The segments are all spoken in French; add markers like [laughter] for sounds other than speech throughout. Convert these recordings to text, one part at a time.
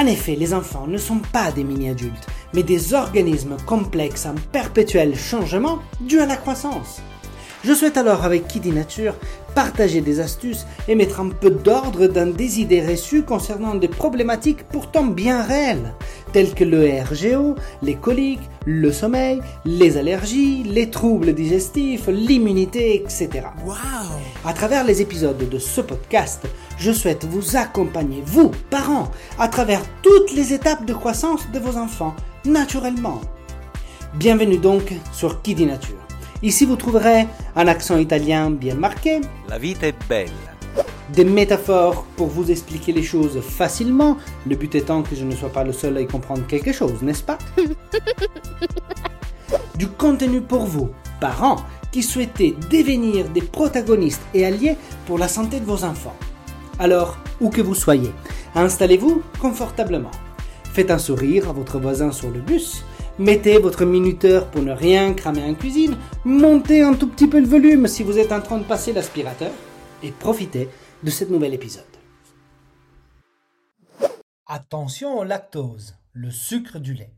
En effet, les enfants ne sont pas des mini-adultes, mais des organismes complexes en perpétuel changement dû à la croissance. Je souhaite alors avec Kiddy Nature partager des astuces et mettre un peu d'ordre dans des idées reçues concernant des problématiques pourtant bien réelles, telles que le RGO, les coliques, le sommeil, les allergies, les troubles digestifs, l'immunité, etc. Wow. À travers les épisodes de ce podcast, je souhaite vous accompagner, vous, parents, à travers toutes les étapes de croissance de vos enfants, naturellement. Bienvenue donc sur Kiddy Nature. Ici, vous trouverez un accent italien bien marqué, La vita è bella. Des métaphores pour vous expliquer les choses facilement, le but étant que je ne sois pas le seul à y comprendre quelque chose, n'est-ce pas? [laughs] Du contenu pour vous, parents, qui souhaitez devenir des protagonistes et alliés pour la santé de vos enfants. Alors, où que vous soyez, installez-vous confortablement. Faites un sourire à votre voisin sur le bus. Mettez votre minuteur pour ne rien cramer en cuisine. Montez un tout petit peu le volume si vous êtes en train de passer l'aspirateur. Et profitez de cet nouvel épisode. Attention au lactose, le sucre du lait.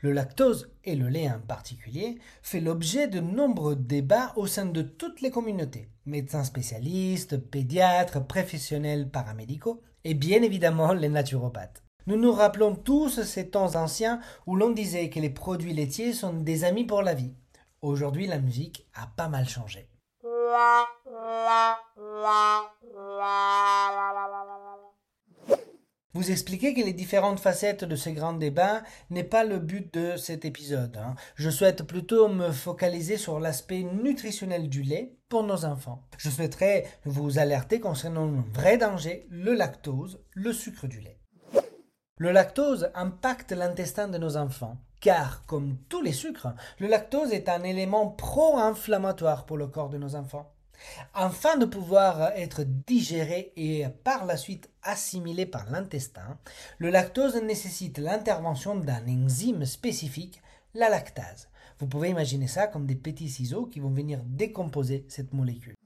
Le lactose, et le lait en particulier, fait l'objet de nombreux débats au sein de toutes les communautés. Médecins spécialistes, pédiatres, professionnels paramédicaux et bien évidemment les naturopathes. Nous nous rappelons tous ces temps anciens où l'on disait que les produits laitiers sont des amis pour la vie. Aujourd'hui, la musique a pas mal changé. Vous expliquer que les différentes facettes de ces grands débats n'est pas le but de cet épisode. hein. Je souhaite plutôt me focaliser sur l'aspect nutritionnel du lait pour nos enfants. Je souhaiterais vous alerter concernant un vrai danger, le lactose, le sucre du lait. Le lactose impacte l'intestin de nos enfants, car, comme tous les sucres, le lactose est un élément pro-inflammatoire pour le corps de nos enfants. Afin de pouvoir être digéré et par la suite assimilé par l'intestin, le lactose nécessite l'intervention d'un enzyme spécifique, la lactase. Vous pouvez imaginer ça comme des petits ciseaux qui vont venir décomposer cette molécule.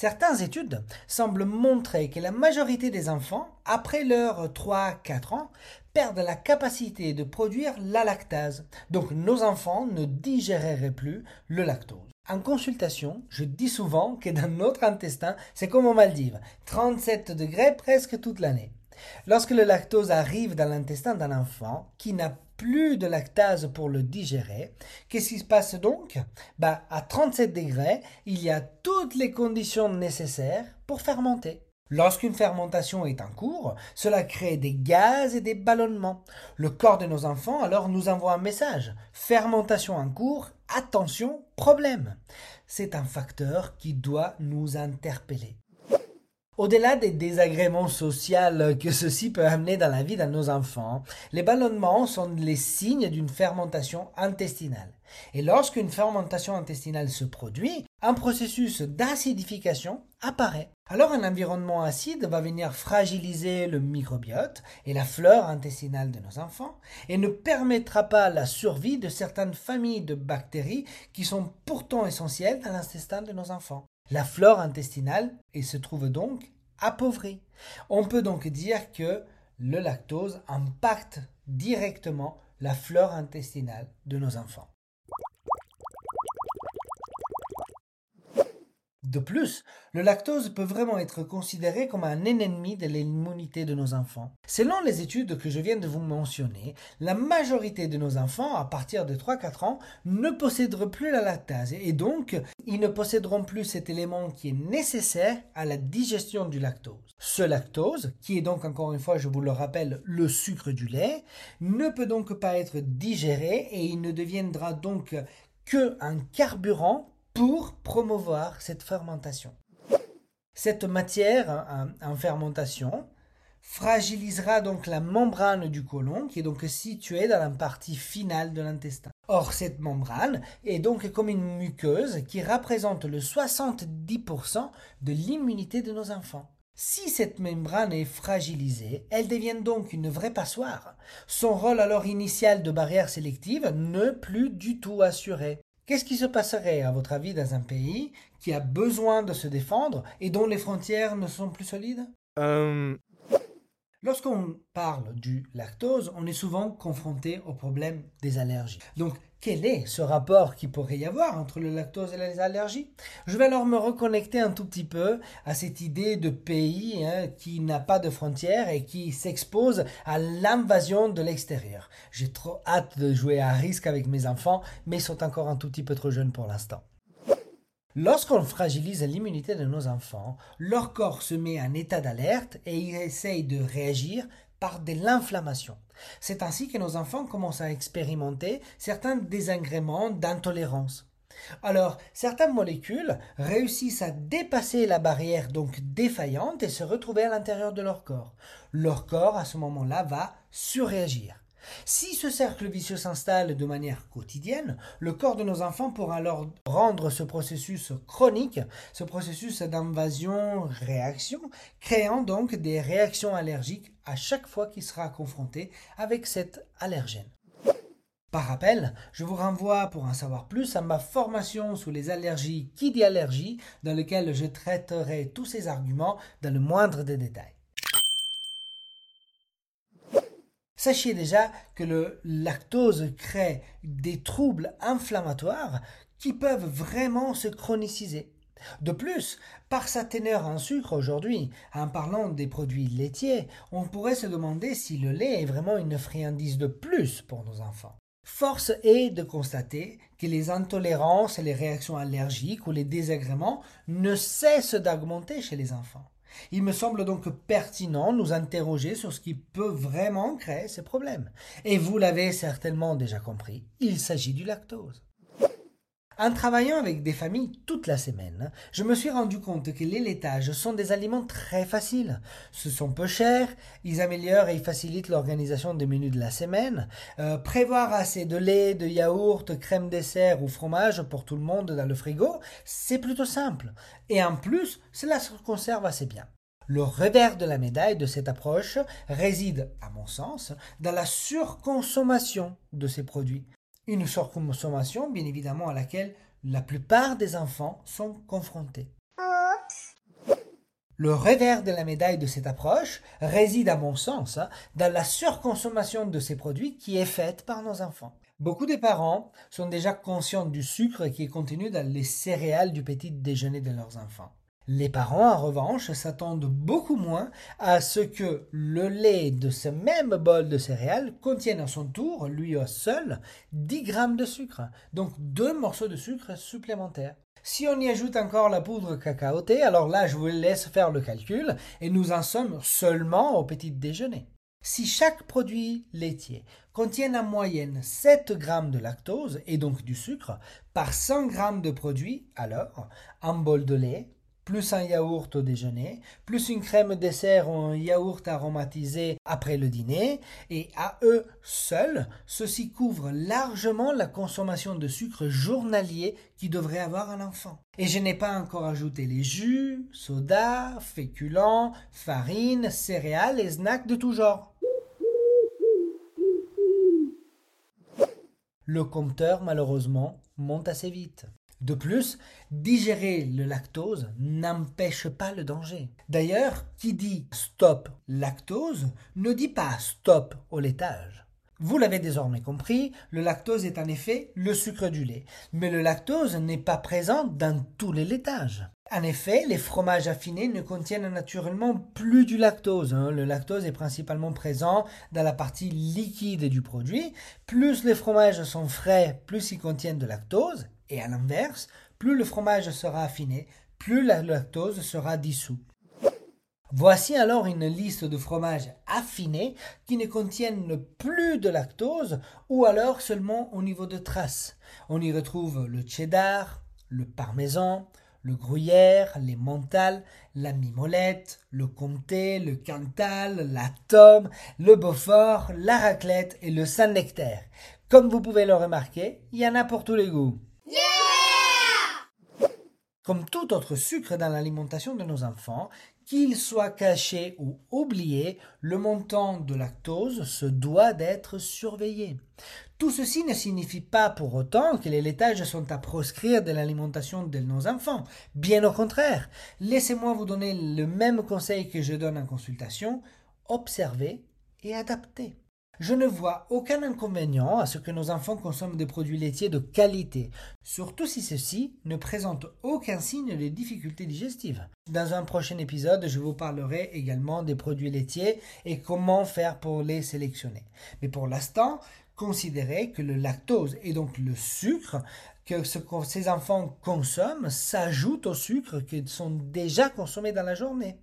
Certaines études semblent montrer que la majorité des enfants, après leurs 3-4 ans, perdent la capacité de produire la lactase. Donc nos enfants ne digéreraient plus le lactose. En consultation, je dis souvent que dans notre intestin, c'est comme aux Maldives, 37 degrés presque toute l'année. Lorsque le lactose arrive dans l'intestin d'un enfant qui n'a plus de lactase pour le digérer, qu'est-ce qui se passe donc? Bah, À 37 degrés, il y a toutes les conditions nécessaires pour fermenter. Lorsqu'une fermentation est en cours, cela crée des gaz et des ballonnements. Le corps de nos enfants alors nous envoie un message. Fermentation en cours, attention, problème. C'est un facteur qui doit nous interpeller. Au-delà des désagréments sociaux que ceci peut amener dans la vie de nos enfants, les ballonnements sont les signes d'une fermentation intestinale. Et lorsqu'une fermentation intestinale se produit, un processus d'acidification apparaît. Alors un environnement acide va venir fragiliser le microbiote et la flore intestinale de nos enfants et ne permettra pas la survie de certaines familles de bactéries qui sont pourtant essentielles dans l'intestin de nos enfants. La flore intestinale et se trouve donc appauvrie. On peut donc dire que le lactose impacte directement la flore intestinale de nos enfants. De plus, le lactose peut vraiment être considéré comme un ennemi de l'immunité de nos enfants. Selon les études que je viens de vous mentionner, la majorité de nos enfants, à partir de 3-4 ans, ne posséderont plus la lactase et donc ils ne posséderont plus cet élément qui est nécessaire à la digestion du lactose. Ce lactose, qui est donc encore une fois, je vous le rappelle, le sucre du lait, ne peut donc pas être digéré et il ne deviendra donc que un carburant pour promouvoir cette fermentation. Cette matière en, fermentation fragilisera donc la membrane du côlon qui est donc située dans la partie finale de l'intestin. Or, cette membrane est donc comme une muqueuse qui représente le 70% de l'immunité de nos enfants. Si cette membrane est fragilisée, elle devient donc une vraie passoire. Son rôle alors initial de barrière sélective ne plus du tout assuré. Qu'est-ce qui se passerait, à votre avis, dans un pays qui a besoin de se défendre et dont les frontières ne sont plus solides? Euh, Lorsqu'on parle du lactose, on est souvent confronté au problème des allergies. Donc, quel est ce rapport qui pourrait y avoir entre le lactose et les allergies? Je vais alors me reconnecter un tout petit peu à cette idée de pays hein, qui n'a pas de frontières et qui s'expose à l'invasion de l'extérieur. J'ai trop hâte de jouer à risque avec mes enfants, mais ils sont encore un tout petit peu trop jeunes pour l'instant. Lorsqu'on fragilise l'immunité de nos enfants, leur corps se met en état d'alerte et il essaye de réagir par de l'inflammation. C'est ainsi que nos enfants commencent à expérimenter certains désagréments d'intolérance. Alors, certaines molécules réussissent à dépasser la barrière donc défaillante et se retrouver à l'intérieur de leur corps. Leur corps, à ce moment-là, va surréagir. Si ce cercle vicieux s'installe de manière quotidienne, le corps de nos enfants pourra alors rendre ce processus chronique, ce processus d'invasion-réaction, créant donc des réactions allergiques à chaque fois qu'il sera confronté avec cet allergène. Par rappel, je vous renvoie pour en savoir plus à ma formation sur les allergies qui dit allergie, dans lequel je traiterai tous ces arguments dans le moindre des détails. Sachez déjà que le lactose crée des troubles inflammatoires qui peuvent vraiment se chroniciser. De plus, par sa teneur en sucre aujourd'hui, en parlant des produits laitiers, on pourrait se demander si le lait est vraiment une friandise de plus pour nos enfants. Force est de constater que les intolérances et les réactions allergiques ou les désagréments ne cessent d'augmenter chez les enfants. Il me semble donc pertinent de nous interroger sur ce qui peut vraiment créer ces problèmes. Et vous l'avez certainement déjà compris, il s'agit du lactose. En travaillant avec des familles toute la semaine, je me suis rendu compte que les laitages sont des aliments très faciles. Ce sont peu chers, ils améliorent et facilitent l'organisation des menus de la semaine. Euh, prévoir assez de lait, de yaourt, crème dessert ou fromage pour tout le monde dans le frigo, c'est plutôt simple. Et en plus, cela se conserve assez bien. Le revers de la médaille de cette approche réside, à mon sens, dans la surconsommation de ces produits. Une surconsommation, bien évidemment, à laquelle la plupart des enfants sont confrontés. Le revers de la médaille de cette approche réside, à mon sens, hein, dans la surconsommation de ces produits qui est faite par nos enfants. Beaucoup de parents sont déjà conscients du sucre qui est contenu dans les céréales du petit déjeuner de leurs enfants. Les parents, en revanche, s'attendent beaucoup moins à ce que le lait de ce même bol de céréales contienne à son tour, lui seul, 10 grammes de sucre, donc deux morceaux de sucre supplémentaires. Si on y ajoute encore la poudre cacaotée, alors là je vous laisse faire le calcul et nous en sommes seulement au petit déjeuner. Si chaque produit laitier contient en moyenne 7 grammes de lactose et donc du sucre par 100 grammes de produit, alors un bol de lait plus un yaourt au déjeuner, plus une crème dessert ou un yaourt aromatisé après le dîner, et à eux seuls, ceci couvre largement la consommation de sucre journalier qui devrait avoir un enfant. Et je n'ai pas encore ajouté les jus, sodas, féculents, farine, céréales et snacks de tout genre. Le compteur, malheureusement, monte assez vite. De plus, digérer le lactose n'empêche pas le danger. D'ailleurs, qui dit stop lactose ne dit pas stop au laitage. Vous l'avez désormais compris, le lactose est en effet le sucre du lait, mais le lactose n'est pas présent dans tous les laitages. En effet, les fromages affinés ne contiennent naturellement plus du lactose. Hein. Le lactose est principalement présent dans la partie liquide du produit. Plus les fromages sont frais, plus ils contiennent de lactose. Et à l'inverse, plus le fromage sera affiné, plus la lactose sera dissous. Voici alors une liste de fromages affinés qui ne contiennent plus de lactose ou alors seulement au niveau de traces. On y retrouve le cheddar, le parmesan, le gruyère, les mentales, la mimolette, le comté, le cantal, la tome, le beaufort, la raclette et le saint-nectaire. Comme vous pouvez le remarquer, il y en a pour tous les goûts. Comme tout autre sucre dans l'alimentation de nos enfants, qu'il soit caché ou oublié, le montant de lactose se doit d'être surveillé. Tout ceci ne signifie pas pour autant que les laitages sont à proscrire de l'alimentation de nos enfants. Bien au contraire, laissez-moi vous donner le même conseil que je donne en consultation, observez et adaptez. Je ne vois aucun inconvénient à ce que nos enfants consomment des produits laitiers de qualité, surtout si ceux-ci ne présentent aucun signe de difficultés digestives. Dans un prochain épisode, je vous parlerai également des produits laitiers et comment faire pour les sélectionner. Mais pour l'instant, considérez que le lactose et donc le sucre que ce que ces enfants consomment s'ajoute aux sucres qui sont déjà consommés dans la journée.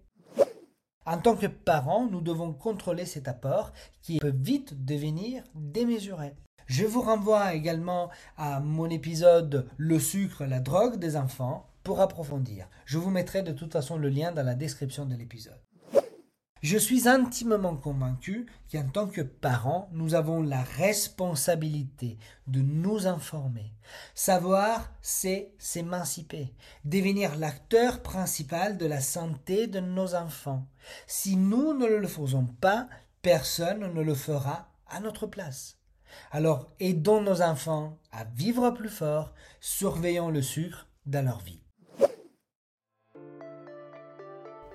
En tant que parents, nous devons contrôler cet apport qui peut vite devenir démesuré. Je vous renvoie également à mon épisode Le sucre, la drogue des enfants pour approfondir. Je vous mettrai de toute façon le lien dans la description de l'épisode. Je suis intimement convaincu qu'en tant que parents, nous avons la responsabilité de nous informer. Savoir, c'est s'émanciper, devenir l'acteur principal de la santé de nos enfants. Si nous ne le faisons pas, personne ne le fera à notre place. Alors aidons nos enfants à vivre plus fort, surveillons le sucre dans leur vie.